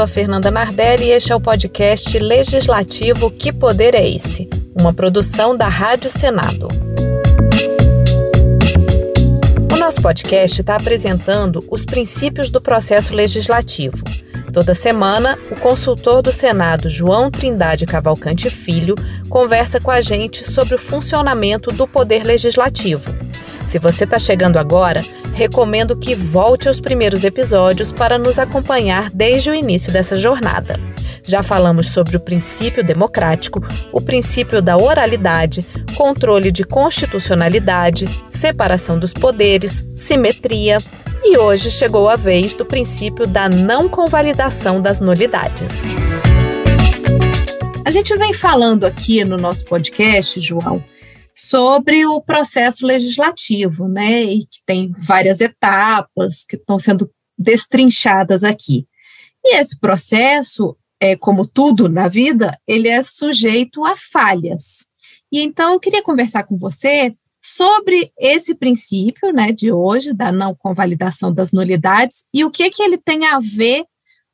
sou a Fernanda Nardelli e este é o podcast Legislativo Que Poder é Esse? Uma produção da Rádio Senado. O nosso podcast está apresentando os princípios do processo legislativo. Toda semana, o consultor do Senado, João Trindade Cavalcante Filho, conversa com a gente sobre o funcionamento do Poder Legislativo. Se você está chegando agora, recomendo que volte aos primeiros episódios para nos acompanhar desde o início dessa jornada. Já falamos sobre o princípio democrático, o princípio da oralidade, controle de constitucionalidade, separação dos poderes, simetria. E hoje chegou a vez do princípio da não convalidação das nulidades. A gente vem falando aqui no nosso podcast, João, sobre o processo legislativo, né? E que tem várias etapas que estão sendo destrinchadas aqui. E esse processo, é, como tudo na vida, ele é sujeito a falhas. E então eu queria conversar com você sobre esse princípio, né, de hoje da não convalidação das nulidades e o que que ele tem a ver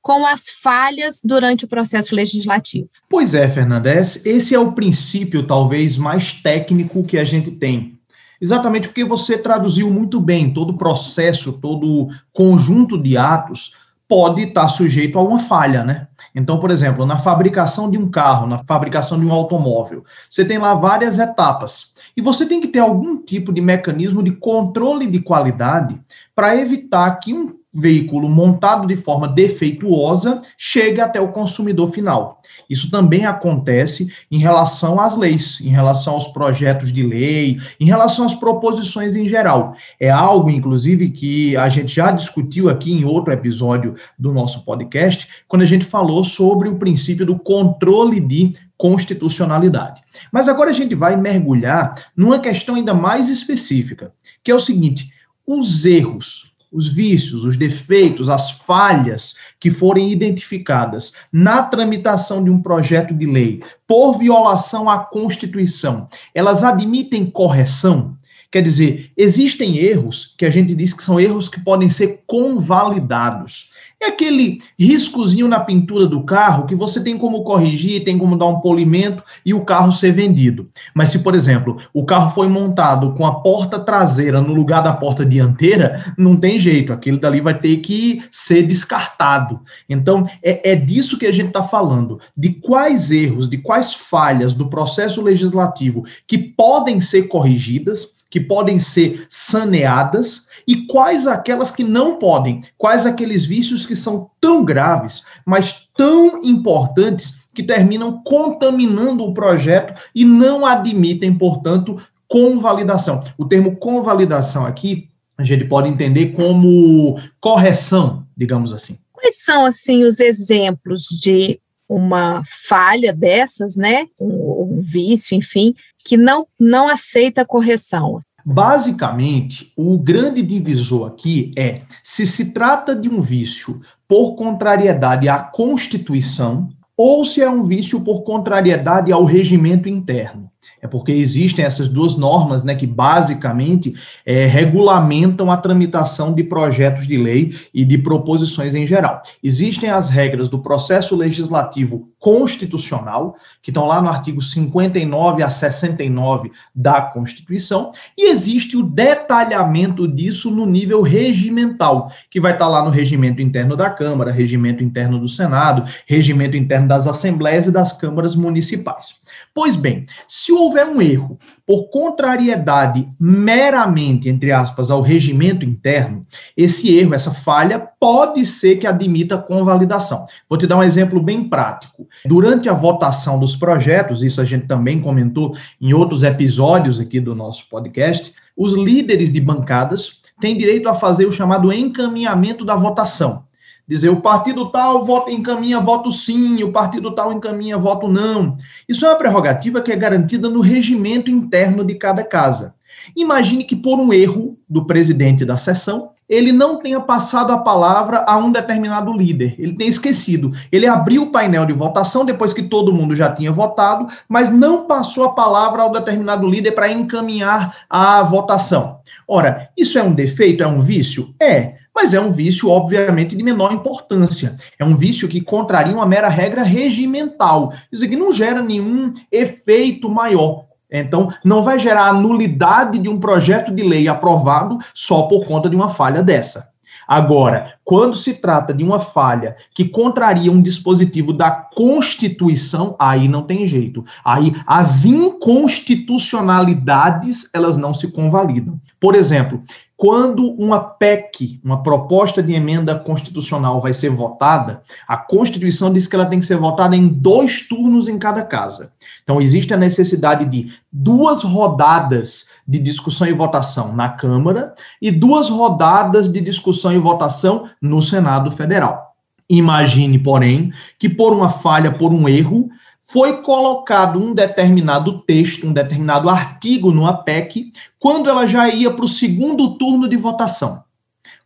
com as falhas durante o processo legislativo. Pois é, Fernandes, esse é o princípio talvez mais técnico que a gente tem. Exatamente porque você traduziu muito bem todo o processo, todo o conjunto de atos pode estar sujeito a uma falha, né? Então, por exemplo, na fabricação de um carro, na fabricação de um automóvel, você tem lá várias etapas. E você tem que ter algum tipo de mecanismo de controle de qualidade para evitar que um veículo montado de forma defeituosa chegue até o consumidor final. Isso também acontece em relação às leis, em relação aos projetos de lei, em relação às proposições em geral. É algo, inclusive, que a gente já discutiu aqui em outro episódio do nosso podcast, quando a gente falou sobre o princípio do controle de constitucionalidade. Mas agora a gente vai mergulhar numa questão ainda mais específica, que é o seguinte: os erros os vícios, os defeitos, as falhas que forem identificadas na tramitação de um projeto de lei por violação à Constituição, elas admitem correção? Quer dizer, existem erros que a gente diz que são erros que podem ser convalidados. É aquele riscozinho na pintura do carro que você tem como corrigir, tem como dar um polimento e o carro ser vendido. Mas se, por exemplo, o carro foi montado com a porta traseira no lugar da porta dianteira, não tem jeito, aquilo dali vai ter que ser descartado. Então, é, é disso que a gente está falando, de quais erros, de quais falhas do processo legislativo que podem ser corrigidas que podem ser saneadas e quais aquelas que não podem, quais aqueles vícios que são tão graves, mas tão importantes que terminam contaminando o projeto e não admitem, portanto, convalidação. O termo convalidação aqui a gente pode entender como correção, digamos assim. Quais são assim os exemplos de uma falha dessas, né? Um, um vício, enfim, que não, não aceita correção. Basicamente, o grande divisor aqui é se se trata de um vício por contrariedade à Constituição ou se é um vício por contrariedade ao regimento interno. É porque existem essas duas normas, né, que basicamente é, regulamentam a tramitação de projetos de lei e de proposições em geral. Existem as regras do processo legislativo constitucional, que estão lá no artigo 59 a 69 da Constituição, e existe o detalhamento disso no nível regimental, que vai estar lá no regimento interno da Câmara, regimento interno do Senado, regimento interno das assembleias e das câmaras municipais. Pois bem, se houver um erro por contrariedade meramente, entre aspas, ao regimento interno, esse erro, essa falha, pode ser que admita convalidação. Vou te dar um exemplo bem prático. Durante a votação dos projetos, isso a gente também comentou em outros episódios aqui do nosso podcast, os líderes de bancadas têm direito a fazer o chamado encaminhamento da votação dizer o partido tal vota, encaminha voto sim, o partido tal encaminha voto não. Isso é uma prerrogativa que é garantida no regimento interno de cada casa. Imagine que por um erro do presidente da sessão, ele não tenha passado a palavra a um determinado líder. Ele tenha esquecido. Ele abriu o painel de votação depois que todo mundo já tinha votado, mas não passou a palavra ao determinado líder para encaminhar a votação. Ora, isso é um defeito? É um vício? É mas é um vício, obviamente, de menor importância. É um vício que contraria uma mera regra regimental. Isso aqui não gera nenhum efeito maior. Então, não vai gerar a nulidade de um projeto de lei aprovado só por conta de uma falha dessa. Agora, quando se trata de uma falha que contraria um dispositivo da Constituição, aí não tem jeito. Aí as inconstitucionalidades, elas não se convalidam. Por exemplo, quando uma PEC, uma proposta de emenda constitucional, vai ser votada, a Constituição diz que ela tem que ser votada em dois turnos em cada casa. Então, existe a necessidade de duas rodadas de discussão e votação na Câmara e duas rodadas de discussão e votação no Senado Federal. Imagine, porém, que por uma falha, por um erro, foi colocado um determinado texto, um determinado artigo no APEC, quando ela já ia para o segundo turno de votação.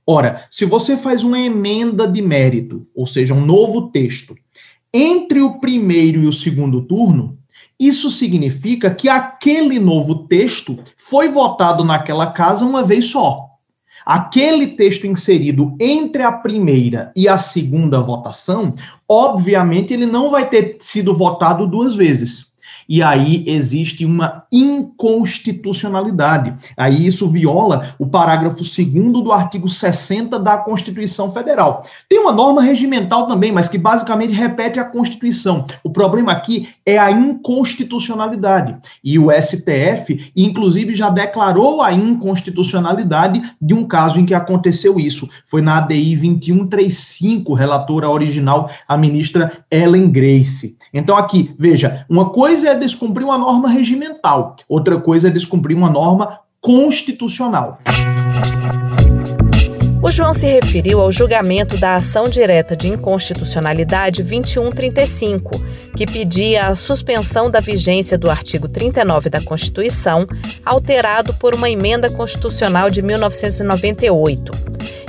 Ora, se você faz uma emenda de mérito, ou seja, um novo texto, entre o primeiro e o segundo turno, isso significa que aquele novo texto foi votado naquela casa uma vez só. Aquele texto inserido entre a primeira e a segunda votação, obviamente, ele não vai ter sido votado duas vezes e aí existe uma inconstitucionalidade. Aí isso viola o parágrafo 2 do artigo 60 da Constituição Federal. Tem uma norma regimental também, mas que basicamente repete a Constituição. O problema aqui é a inconstitucionalidade. E o STF, inclusive, já declarou a inconstitucionalidade de um caso em que aconteceu isso. Foi na ADI 2135, relatora original, a ministra Ellen Grace. Então, aqui, veja, uma coisa é descumprir uma norma regimental, outra coisa é descumprir uma norma constitucional. O João se referiu ao julgamento da ação direta de inconstitucionalidade 2135, que pedia a suspensão da vigência do artigo 39 da Constituição, alterado por uma emenda constitucional de 1998.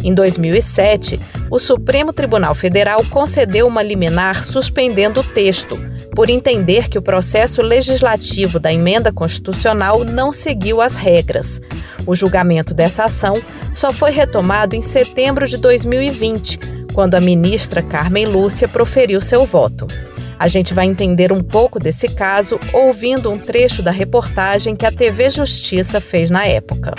Em 2007, o Supremo Tribunal Federal concedeu uma liminar suspendendo o texto, por entender que o processo legislativo da emenda constitucional não seguiu as regras. O julgamento dessa ação só foi retomado em setembro de 2020, quando a ministra Carmen Lúcia proferiu seu voto. A gente vai entender um pouco desse caso ouvindo um trecho da reportagem que a TV Justiça fez na época.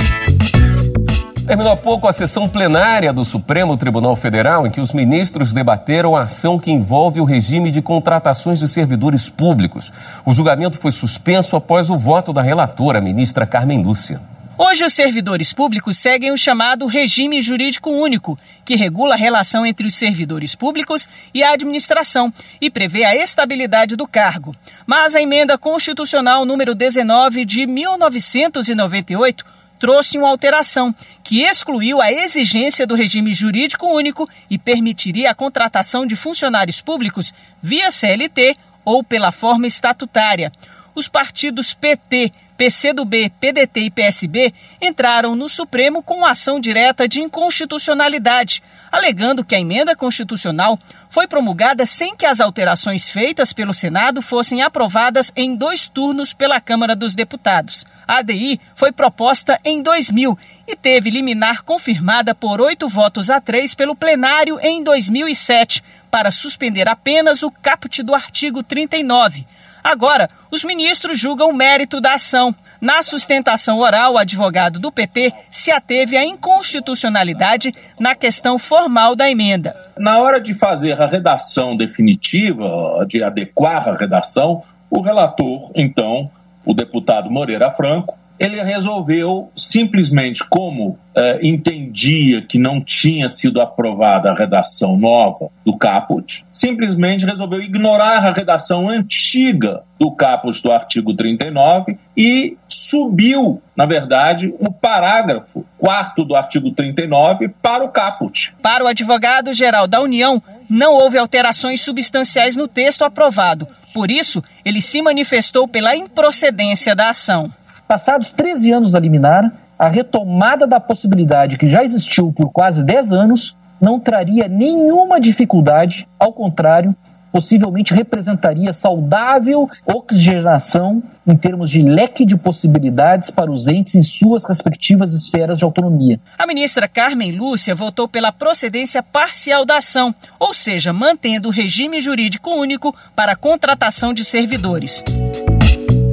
Terminou há pouco a sessão plenária do Supremo Tribunal Federal, em que os ministros debateram a ação que envolve o regime de contratações de servidores públicos. O julgamento foi suspenso após o voto da relatora, ministra Carmen Lúcia. Hoje, os servidores públicos seguem o chamado regime jurídico único, que regula a relação entre os servidores públicos e a administração e prevê a estabilidade do cargo. Mas a emenda constitucional número 19 de 1998 trouxe uma alteração que excluiu a exigência do regime jurídico único e permitiria a contratação de funcionários públicos via CLT ou pela forma estatutária. Os partidos PT, PCdoB, PDT e PSB entraram no Supremo com ação direta de inconstitucionalidade, alegando que a emenda constitucional foi promulgada sem que as alterações feitas pelo Senado fossem aprovadas em dois turnos pela Câmara dos Deputados. A ADI foi proposta em 2000 e teve liminar confirmada por oito votos a três pelo plenário em 2007 para suspender apenas o caput do artigo 39. Agora, os ministros julgam o mérito da ação. Na sustentação oral, o advogado do PT se ateve à inconstitucionalidade na questão formal da emenda. Na hora de fazer a redação definitiva, de adequar a redação, o relator, então, o deputado Moreira Franco, ele resolveu simplesmente, como é, entendia que não tinha sido aprovada a redação nova do caput, simplesmente resolveu ignorar a redação antiga do caput do artigo 39 e subiu, na verdade, o parágrafo quarto do artigo 39 para o caput. Para o advogado-geral da União, não houve alterações substanciais no texto aprovado. Por isso, ele se manifestou pela improcedência da ação. Passados 13 anos da liminar, a retomada da possibilidade que já existiu por quase 10 anos não traria nenhuma dificuldade, ao contrário, possivelmente representaria saudável oxigenação em termos de leque de possibilidades para os entes em suas respectivas esferas de autonomia. A ministra Carmen Lúcia votou pela procedência parcial da ação, ou seja, mantendo o regime jurídico único para a contratação de servidores.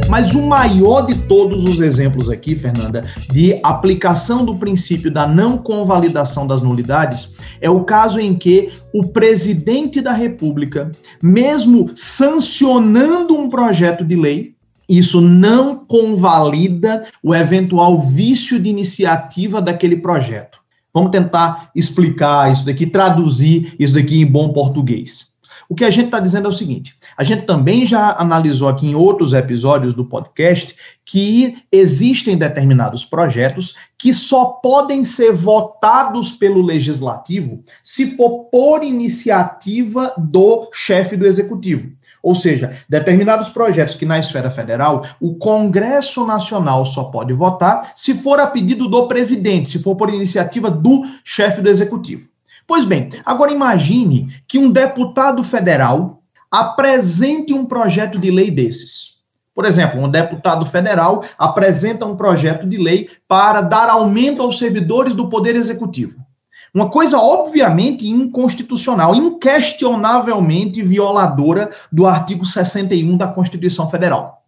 Mas o maior de todos os exemplos aqui, Fernanda, de aplicação do princípio da não convalidação das nulidades é o caso em que o presidente da República, mesmo sancionando um projeto de lei, isso não convalida o eventual vício de iniciativa daquele projeto. Vamos tentar explicar isso daqui, traduzir isso daqui em bom português. O que a gente está dizendo é o seguinte: a gente também já analisou aqui em outros episódios do podcast que existem determinados projetos que só podem ser votados pelo legislativo se for por iniciativa do chefe do executivo. Ou seja, determinados projetos que na esfera federal o Congresso Nacional só pode votar se for a pedido do presidente, se for por iniciativa do chefe do executivo. Pois bem, agora imagine que um deputado federal apresente um projeto de lei desses. Por exemplo, um deputado federal apresenta um projeto de lei para dar aumento aos servidores do Poder Executivo. Uma coisa obviamente inconstitucional, inquestionavelmente violadora do artigo 61 da Constituição Federal.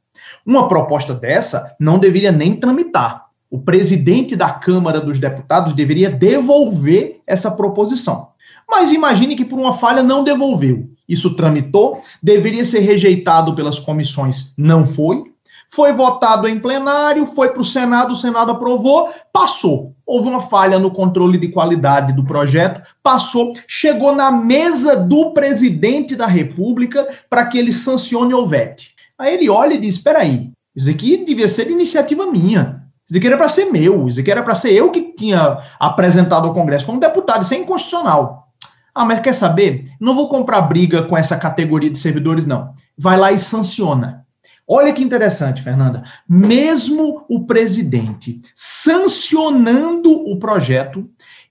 Uma proposta dessa não deveria nem tramitar o presidente da Câmara dos Deputados deveria devolver essa proposição. Mas imagine que por uma falha não devolveu. Isso tramitou, deveria ser rejeitado pelas comissões, não foi. Foi votado em plenário, foi para o Senado, o Senado aprovou, passou. Houve uma falha no controle de qualidade do projeto, passou, chegou na mesa do presidente da República para que ele sancione ou vete. Aí ele olha e diz: espera aí, isso aqui devia ser iniciativa minha. Isso aqui era para ser meu, isso aqui era para ser eu que tinha apresentado ao Congresso como deputado, isso é inconstitucional. Ah, mas quer saber? Não vou comprar briga com essa categoria de servidores, não. Vai lá e sanciona. Olha que interessante, Fernanda. Mesmo o presidente sancionando o projeto,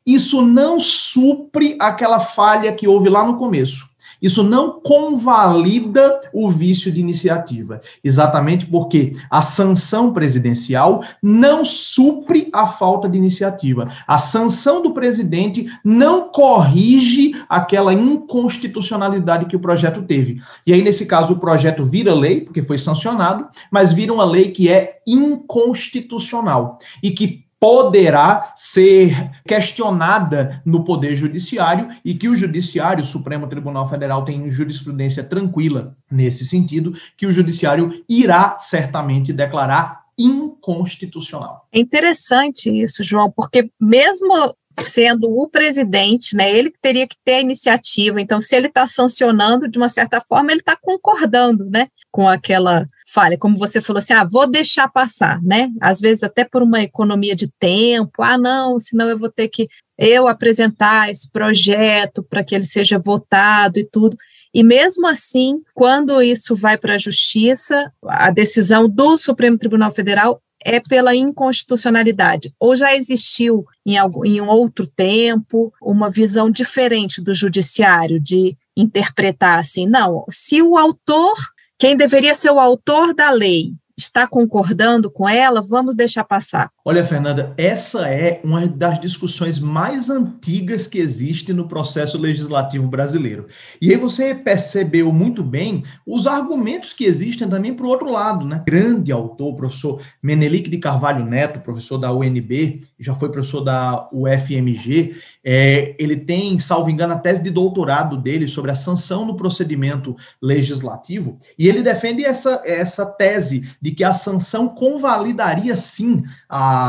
isso não supre aquela falha que houve lá no começo. Isso não convalida o vício de iniciativa, exatamente porque a sanção presidencial não supre a falta de iniciativa. A sanção do presidente não corrige aquela inconstitucionalidade que o projeto teve. E aí, nesse caso, o projeto vira lei, porque foi sancionado, mas vira uma lei que é inconstitucional e que poderá ser questionada no Poder Judiciário e que o Judiciário, o Supremo Tribunal Federal, tem jurisprudência tranquila nesse sentido, que o Judiciário irá certamente declarar inconstitucional. É interessante isso, João, porque mesmo sendo o presidente, né, ele que teria que ter a iniciativa. Então, se ele está sancionando de uma certa forma, ele está concordando, né, com aquela falha, como você falou assim, ah, vou deixar passar, né? Às vezes até por uma economia de tempo, ah, não, senão eu vou ter que eu apresentar esse projeto para que ele seja votado e tudo. E mesmo assim, quando isso vai para a justiça, a decisão do Supremo Tribunal Federal é pela inconstitucionalidade, ou já existiu em, algum, em um outro tempo uma visão diferente do judiciário de interpretar assim, não, se o autor quem deveria ser o autor da lei está concordando com ela, vamos deixar passar. Olha, Fernanda, essa é uma das discussões mais antigas que existe no processo legislativo brasileiro. E aí você percebeu muito bem os argumentos que existem também para o outro lado, né? Grande autor, professor Menelik de Carvalho Neto, professor da UNB, já foi professor da UFMG, é, ele tem, salvo engano, a tese de doutorado dele sobre a sanção no procedimento legislativo, e ele defende essa, essa tese de que a sanção convalidaria sim a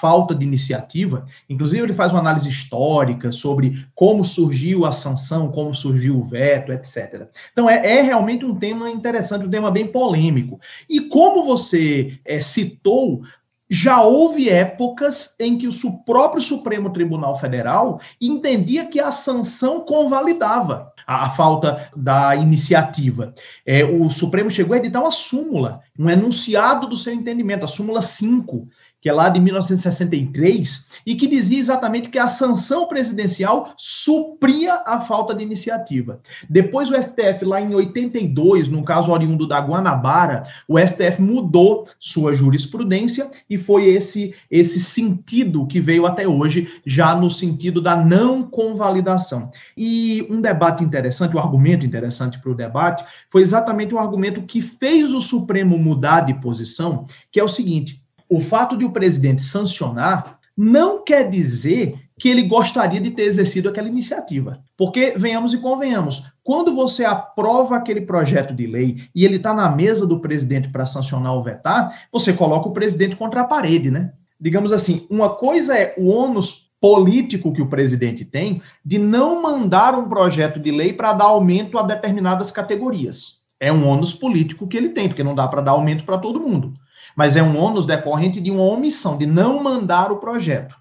falta de iniciativa. Inclusive, ele faz uma análise histórica sobre como surgiu a sanção, como surgiu o veto, etc. Então, é, é realmente um tema interessante, um tema bem polêmico. E como você é, citou, já houve épocas em que o próprio Supremo Tribunal Federal entendia que a sanção convalidava a, a falta da iniciativa. É, o Supremo chegou a editar uma súmula, um enunciado do seu entendimento, a súmula 5, que é lá de 1963, e que dizia exatamente que a sanção presidencial supria a falta de iniciativa. Depois o STF, lá em 82, no caso oriundo da Guanabara, o STF mudou sua jurisprudência e foi esse, esse sentido que veio até hoje, já no sentido da não convalidação. E um debate interessante, um argumento interessante para o debate, foi exatamente o argumento que fez o Supremo mudar de posição, que é o seguinte: o fato de o presidente sancionar não quer dizer que ele gostaria de ter exercido aquela iniciativa. Porque, venhamos e convenhamos, quando você aprova aquele projeto de lei e ele está na mesa do presidente para sancionar ou vetar, você coloca o presidente contra a parede, né? Digamos assim, uma coisa é o ônus político que o presidente tem de não mandar um projeto de lei para dar aumento a determinadas categorias. É um ônus político que ele tem, porque não dá para dar aumento para todo mundo mas é um ônus decorrente de uma omissão, de não mandar o projeto.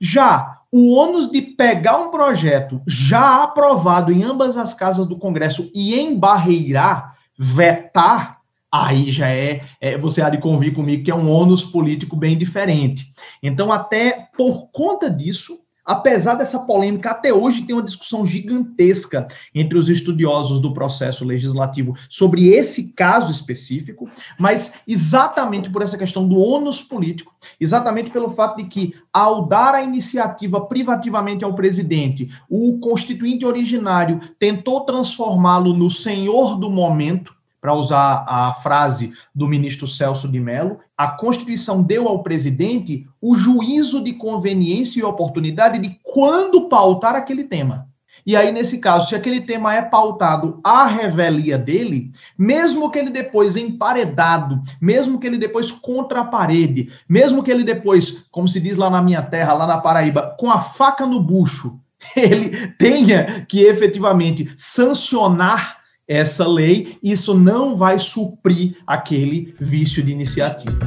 Já o ônus de pegar um projeto já aprovado em ambas as casas do Congresso e embarreirar, vetar, aí já é, é, você há de convir comigo que é um ônus político bem diferente. Então, até por conta disso, Apesar dessa polêmica, até hoje tem uma discussão gigantesca entre os estudiosos do processo legislativo sobre esse caso específico, mas exatamente por essa questão do ônus político, exatamente pelo fato de que, ao dar a iniciativa privativamente ao presidente, o constituinte originário tentou transformá-lo no senhor do momento, para usar a frase do ministro Celso de Mello, a Constituição deu ao presidente o juízo de conveniência e oportunidade de quando pautar aquele tema. E aí, nesse caso, se aquele tema é pautado à revelia dele, mesmo que ele depois emparedado, mesmo que ele depois contra a parede, mesmo que ele depois, como se diz lá na minha terra, lá na Paraíba, com a faca no bucho, ele tenha que efetivamente sancionar essa lei, isso não vai suprir aquele vício de iniciativa.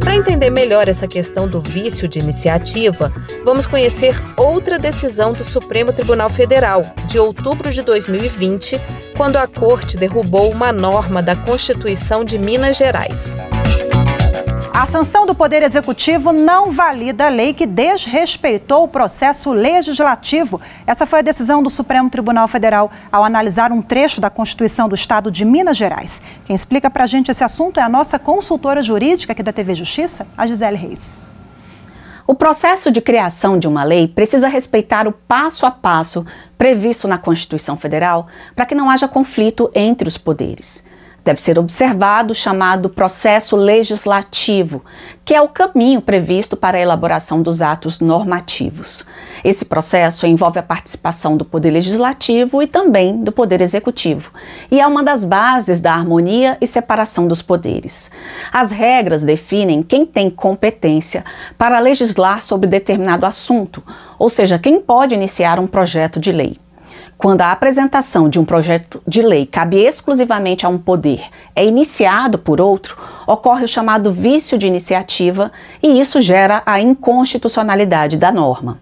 Para entender melhor essa questão do vício de iniciativa, vamos conhecer outra decisão do Supremo Tribunal Federal, de outubro de 2020, quando a Corte derrubou uma norma da Constituição de Minas Gerais. A sanção do Poder Executivo não valida a lei que desrespeitou o processo legislativo. Essa foi a decisão do Supremo Tribunal Federal ao analisar um trecho da Constituição do Estado de Minas Gerais. Quem explica para a gente esse assunto é a nossa consultora jurídica aqui da TV Justiça, a Gisele Reis. O processo de criação de uma lei precisa respeitar o passo a passo previsto na Constituição Federal para que não haja conflito entre os poderes. Deve ser observado o chamado processo legislativo, que é o caminho previsto para a elaboração dos atos normativos. Esse processo envolve a participação do Poder Legislativo e também do Poder Executivo, e é uma das bases da harmonia e separação dos poderes. As regras definem quem tem competência para legislar sobre determinado assunto, ou seja, quem pode iniciar um projeto de lei. Quando a apresentação de um projeto de lei cabe exclusivamente a um poder, é iniciado por outro, ocorre o chamado vício de iniciativa e isso gera a inconstitucionalidade da norma.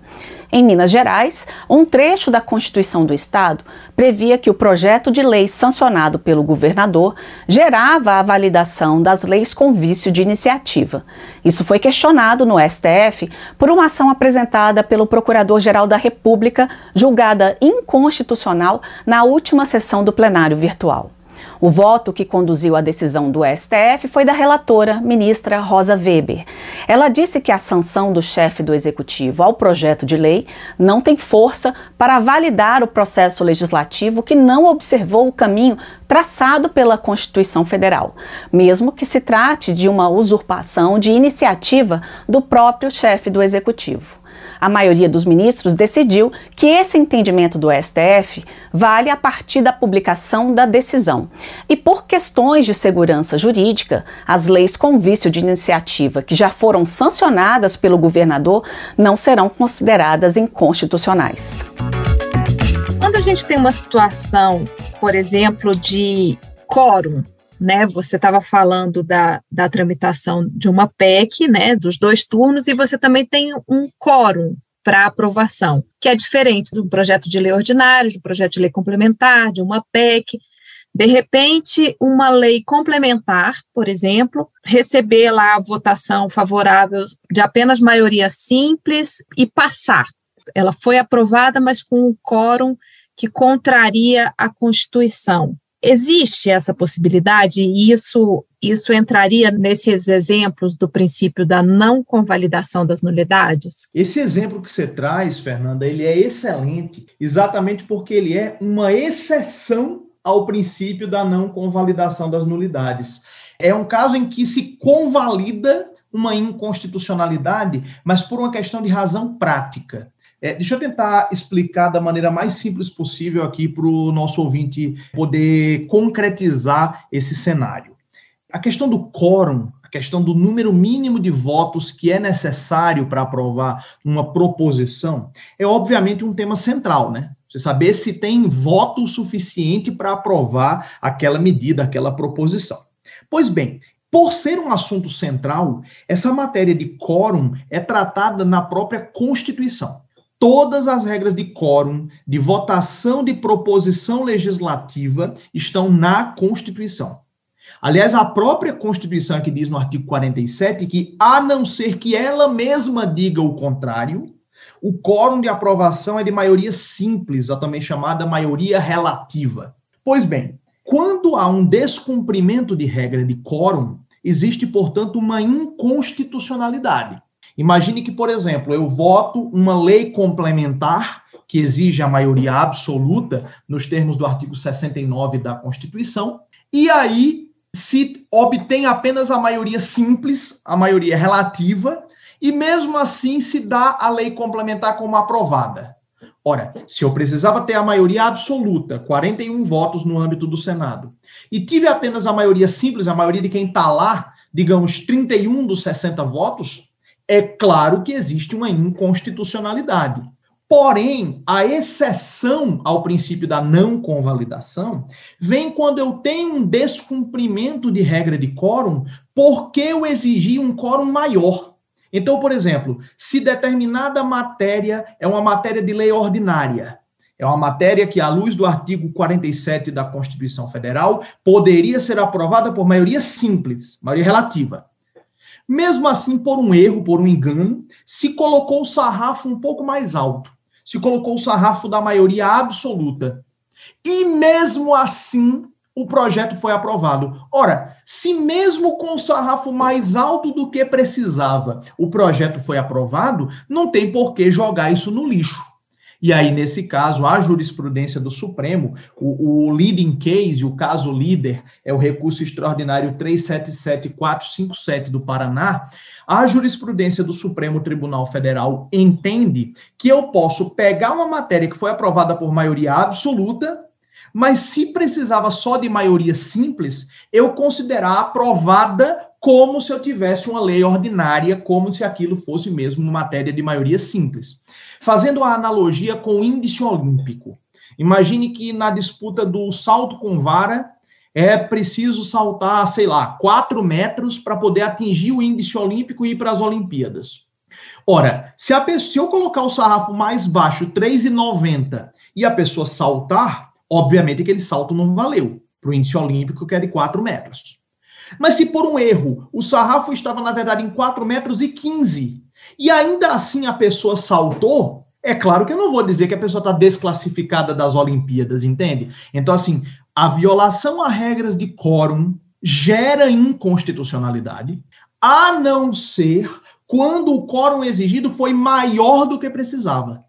Em Minas Gerais, um trecho da Constituição do Estado previa que o projeto de lei sancionado pelo governador gerava a validação das leis com vício de iniciativa. Isso foi questionado no STF por uma ação apresentada pelo Procurador-Geral da República, julgada inconstitucional na última sessão do plenário virtual. O voto que conduziu à decisão do STF foi da relatora, ministra Rosa Weber. Ela disse que a sanção do chefe do executivo ao projeto de lei não tem força para validar o processo legislativo que não observou o caminho traçado pela Constituição Federal, mesmo que se trate de uma usurpação de iniciativa do próprio chefe do executivo a maioria dos ministros decidiu que esse entendimento do STF vale a partir da publicação da decisão. E por questões de segurança jurídica, as leis com vício de iniciativa que já foram sancionadas pelo governador não serão consideradas inconstitucionais. Quando a gente tem uma situação, por exemplo, de quórum né? Você estava falando da, da tramitação de uma PEC, né? Dos dois turnos, e você também tem um quórum para aprovação, que é diferente de um projeto de lei ordinário, de um projeto de lei complementar, de uma PEC. De repente, uma lei complementar, por exemplo, receber lá a votação favorável de apenas maioria simples e passar. Ela foi aprovada, mas com um quórum que contraria a Constituição. Existe essa possibilidade e isso, isso entraria nesses exemplos do princípio da não convalidação das nulidades? Esse exemplo que você traz, Fernanda, ele é excelente, exatamente porque ele é uma exceção ao princípio da não convalidação das nulidades. É um caso em que se convalida uma inconstitucionalidade, mas por uma questão de razão prática. É, deixa eu tentar explicar da maneira mais simples possível aqui para o nosso ouvinte poder concretizar esse cenário. A questão do quórum, a questão do número mínimo de votos que é necessário para aprovar uma proposição, é obviamente um tema central, né? Você saber se tem voto suficiente para aprovar aquela medida, aquela proposição. Pois bem, por ser um assunto central, essa matéria de quórum é tratada na própria Constituição todas as regras de quórum, de votação de proposição legislativa estão na Constituição. Aliás, a própria Constituição que diz no artigo 47 que, a não ser que ela mesma diga o contrário, o quórum de aprovação é de maioria simples, a também chamada maioria relativa. Pois bem, quando há um descumprimento de regra de quórum, existe, portanto, uma inconstitucionalidade. Imagine que, por exemplo, eu voto uma lei complementar que exige a maioria absoluta nos termos do artigo 69 da Constituição, e aí se obtém apenas a maioria simples, a maioria relativa, e mesmo assim se dá a lei complementar como aprovada. Ora, se eu precisava ter a maioria absoluta, 41 votos no âmbito do Senado, e tive apenas a maioria simples, a maioria de quem está lá, digamos, 31 dos 60 votos, é claro que existe uma inconstitucionalidade. Porém, a exceção ao princípio da não convalidação vem quando eu tenho um descumprimento de regra de quórum porque eu exigi um quórum maior. Então, por exemplo, se determinada matéria é uma matéria de lei ordinária, é uma matéria que, à luz do artigo 47 da Constituição Federal, poderia ser aprovada por maioria simples, maioria relativa. Mesmo assim, por um erro, por um engano, se colocou o sarrafo um pouco mais alto. Se colocou o sarrafo da maioria absoluta. E mesmo assim, o projeto foi aprovado. Ora, se mesmo com o sarrafo mais alto do que precisava, o projeto foi aprovado, não tem por que jogar isso no lixo. E aí, nesse caso, a jurisprudência do Supremo, o, o leading case, o caso líder, é o recurso extraordinário 377457 do Paraná. A jurisprudência do Supremo Tribunal Federal entende que eu posso pegar uma matéria que foi aprovada por maioria absoluta, mas se precisava só de maioria simples, eu considerar aprovada como se eu tivesse uma lei ordinária, como se aquilo fosse mesmo matéria de maioria simples. Fazendo a analogia com o índice olímpico. Imagine que na disputa do salto com vara é preciso saltar, sei lá, 4 metros para poder atingir o índice olímpico e ir para as Olimpíadas. Ora, se, a pessoa, se eu colocar o sarrafo mais baixo, 3,90, e a pessoa saltar, obviamente aquele salto não valeu para o índice olímpico, que é de 4 metros. Mas se por um erro o sarrafo estava, na verdade, em 4 metros e 15, e ainda assim a pessoa saltou, é claro que eu não vou dizer que a pessoa está desclassificada das Olimpíadas, entende? Então, assim, a violação a regras de quórum gera inconstitucionalidade, a não ser quando o quórum exigido foi maior do que precisava.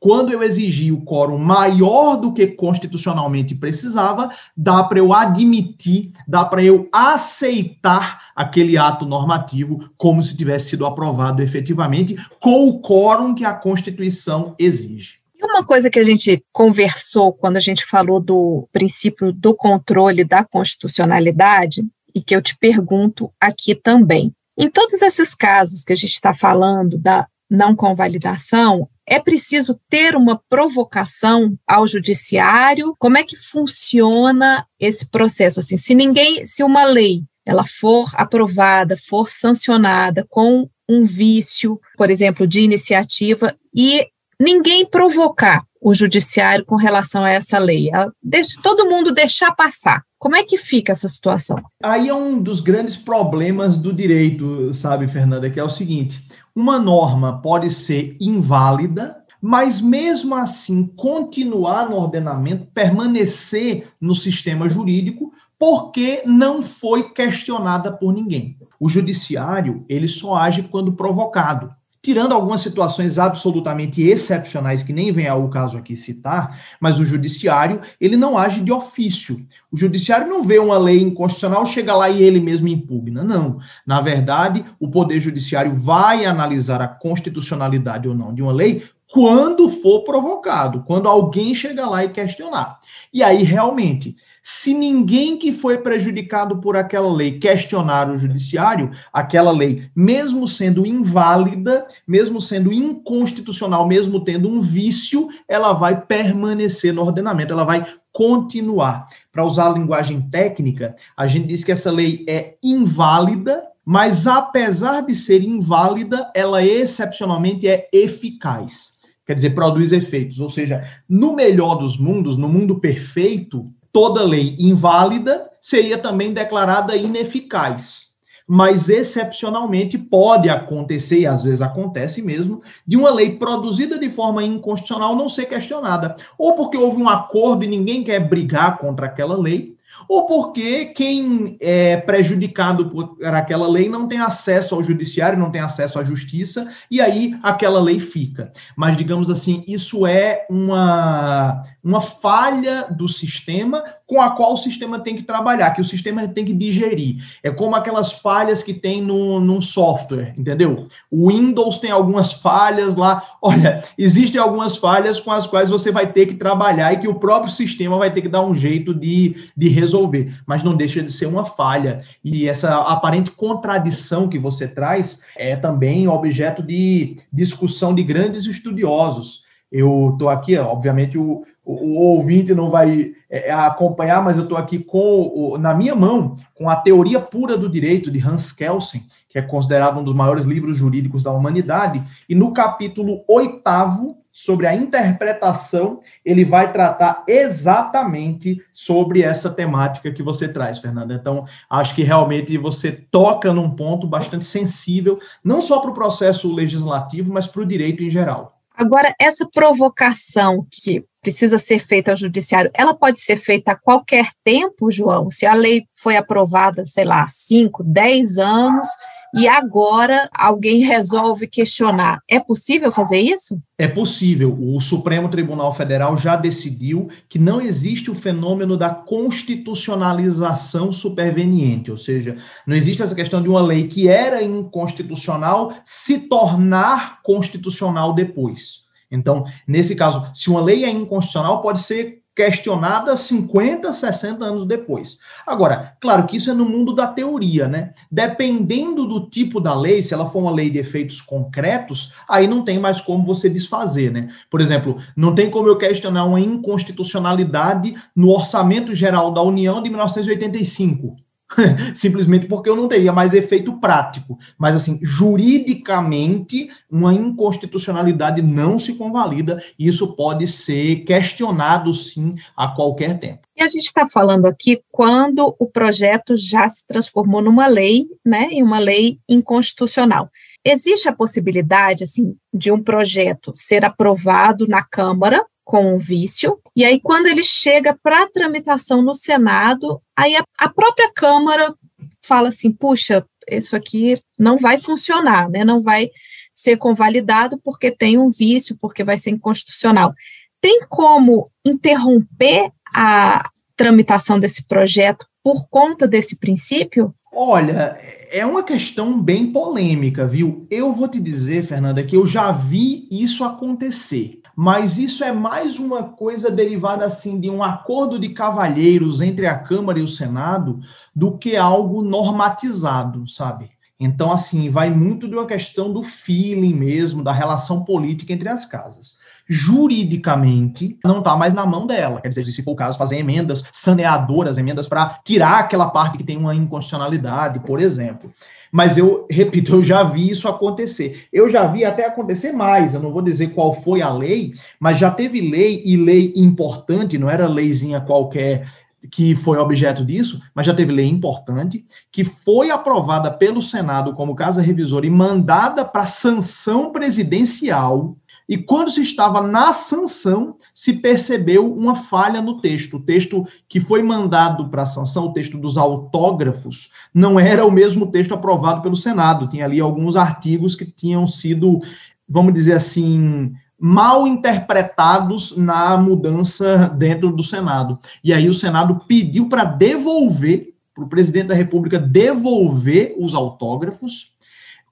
Quando eu exigi o quórum maior do que constitucionalmente precisava, dá para eu admitir, dá para eu aceitar aquele ato normativo como se tivesse sido aprovado efetivamente, com o quórum que a Constituição exige. E uma coisa que a gente conversou quando a gente falou do princípio do controle da constitucionalidade, e que eu te pergunto aqui também. Em todos esses casos que a gente está falando da não convalidação, é preciso ter uma provocação ao judiciário? Como é que funciona esse processo? Assim, se ninguém, se uma lei ela for aprovada, for sancionada com um vício, por exemplo, de iniciativa, e ninguém provocar, o judiciário com relação a essa lei? deixa todo mundo deixar passar. Como é que fica essa situação? Aí é um dos grandes problemas do direito, sabe, Fernanda, que é o seguinte: uma norma pode ser inválida, mas mesmo assim continuar no ordenamento, permanecer no sistema jurídico, porque não foi questionada por ninguém. O judiciário, ele só age quando provocado. Tirando algumas situações absolutamente excepcionais, que nem vem ao caso aqui citar, mas o judiciário, ele não age de ofício. O judiciário não vê uma lei inconstitucional, chega lá e ele mesmo impugna. Não. Na verdade, o Poder Judiciário vai analisar a constitucionalidade ou não de uma lei quando for provocado, quando alguém chega lá e questionar. E aí, realmente, se ninguém que foi prejudicado por aquela lei questionar o judiciário, aquela lei, mesmo sendo inválida, mesmo sendo inconstitucional, mesmo tendo um vício, ela vai permanecer no ordenamento, ela vai continuar. Para usar a linguagem técnica, a gente diz que essa lei é inválida, mas apesar de ser inválida, ela excepcionalmente é eficaz. Quer dizer, produz efeitos. Ou seja, no melhor dos mundos, no mundo perfeito, toda lei inválida seria também declarada ineficaz. Mas, excepcionalmente, pode acontecer, e às vezes acontece mesmo, de uma lei produzida de forma inconstitucional não ser questionada. Ou porque houve um acordo e ninguém quer brigar contra aquela lei, ou porque quem é prejudicado por aquela lei não tem acesso ao judiciário, não tem acesso à justiça, e aí aquela lei fica. Mas, digamos assim, isso é uma, uma falha do sistema com a qual o sistema tem que trabalhar, que o sistema tem que digerir. É como aquelas falhas que tem no, num software, entendeu? O Windows tem algumas falhas lá. Olha, existem algumas falhas com as quais você vai ter que trabalhar e que o próprio sistema vai ter que dar um jeito de, de resolver. Mas não deixa de ser uma falha. E essa aparente contradição que você traz é também objeto de discussão de grandes estudiosos. Eu estou aqui, obviamente, o, o, ouvinte não vai é, é acompanhar, mas eu estou aqui com o, na minha mão com a Teoria Pura do Direito de Hans Kelsen, que é considerado um dos maiores livros jurídicos da humanidade, e no capítulo oitavo sobre a interpretação, ele vai tratar exatamente sobre essa temática que você traz, Fernanda. Então, acho que realmente você toca num ponto bastante sensível, não só para o processo legislativo, mas para o direito em geral. Agora, essa provocação que precisa ser feita ao judiciário, ela pode ser feita a qualquer tempo, João? Se a lei foi aprovada, sei lá, 5, 10 anos, e agora alguém resolve questionar. É possível fazer isso? É possível. O Supremo Tribunal Federal já decidiu que não existe o fenômeno da constitucionalização superveniente, ou seja, não existe essa questão de uma lei que era inconstitucional se tornar constitucional depois. Então, nesse caso, se uma lei é inconstitucional, pode ser questionada 50, 60 anos depois. Agora, claro que isso é no mundo da teoria, né? Dependendo do tipo da lei, se ela for uma lei de efeitos concretos, aí não tem mais como você desfazer, né? Por exemplo, não tem como eu questionar uma inconstitucionalidade no Orçamento Geral da União de 1985. simplesmente porque eu não teria mais efeito prático. Mas, assim, juridicamente, uma inconstitucionalidade não se convalida e isso pode ser questionado, sim, a qualquer tempo. E a gente está falando aqui quando o projeto já se transformou numa lei, né, em uma lei inconstitucional. Existe a possibilidade, assim, de um projeto ser aprovado na Câmara com um vício, e aí quando ele chega para tramitação no Senado, aí a, a própria Câmara fala assim, puxa, isso aqui não vai funcionar, né? Não vai ser convalidado porque tem um vício, porque vai ser inconstitucional. Tem como interromper a tramitação desse projeto por conta desse princípio? Olha, é uma questão bem polêmica, viu? Eu vou te dizer, Fernanda, que eu já vi isso acontecer mas isso é mais uma coisa derivada assim de um acordo de cavalheiros entre a Câmara e o Senado do que algo normatizado, sabe? Então, assim, vai muito de uma questão do feeling mesmo, da relação política entre as casas. juridicamente não está mais na mão dela. Quer dizer, se for o caso, fazer emendas saneadoras, emendas para tirar aquela parte que tem uma inconstitucionalidade, por exemplo. Mas eu, repito, eu já vi isso acontecer. Eu já vi até acontecer mais, eu não vou dizer qual foi a lei, mas já teve lei e lei importante, não era leizinha qualquer que foi objeto disso, mas já teve lei importante, que foi aprovada pelo Senado como casa revisora e mandada para sanção presidencial e quando se estava na sanção, se percebeu uma falha no texto. O texto que foi mandado para a sanção, o texto dos autógrafos, não era o mesmo texto aprovado pelo Senado. Tinha ali alguns artigos que tinham sido, vamos dizer assim, mal interpretados na mudança dentro do Senado. E aí o Senado pediu para devolver, para o presidente da República devolver os autógrafos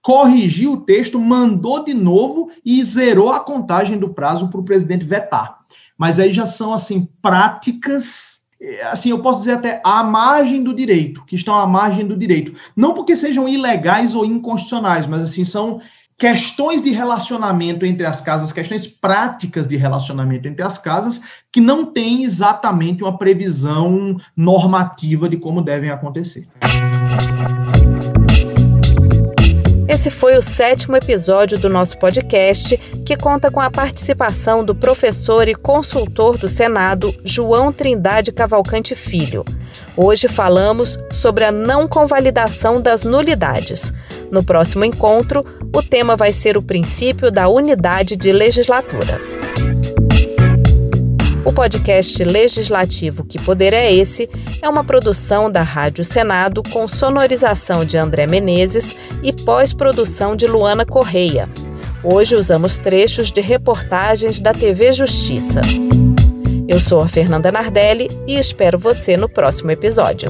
corrigiu o texto, mandou de novo e zerou a contagem do prazo para o presidente vetar. Mas aí já são assim práticas assim, eu posso dizer até à margem do direito, que estão à margem do direito. Não porque sejam ilegais ou inconstitucionais, mas assim, são questões de relacionamento entre as casas, questões práticas de relacionamento entre as casas, que não têm exatamente uma previsão normativa de como devem acontecer. Esse foi o sétimo episódio do nosso podcast, que conta com a participação do professor e consultor do Senado, João Trindade Cavalcante Filho. Hoje falamos sobre a não convalidação das nulidades. No próximo encontro, o tema vai ser o princípio da unidade de legislatura. O podcast legislativo Que Poder é Esse é uma produção da Rádio Senado com sonorização de André Menezes e pós-produção de Luana Correia. Hoje usamos trechos de reportagens da TV Justiça. Eu sou a Fernanda Nardelli e espero você no próximo episódio.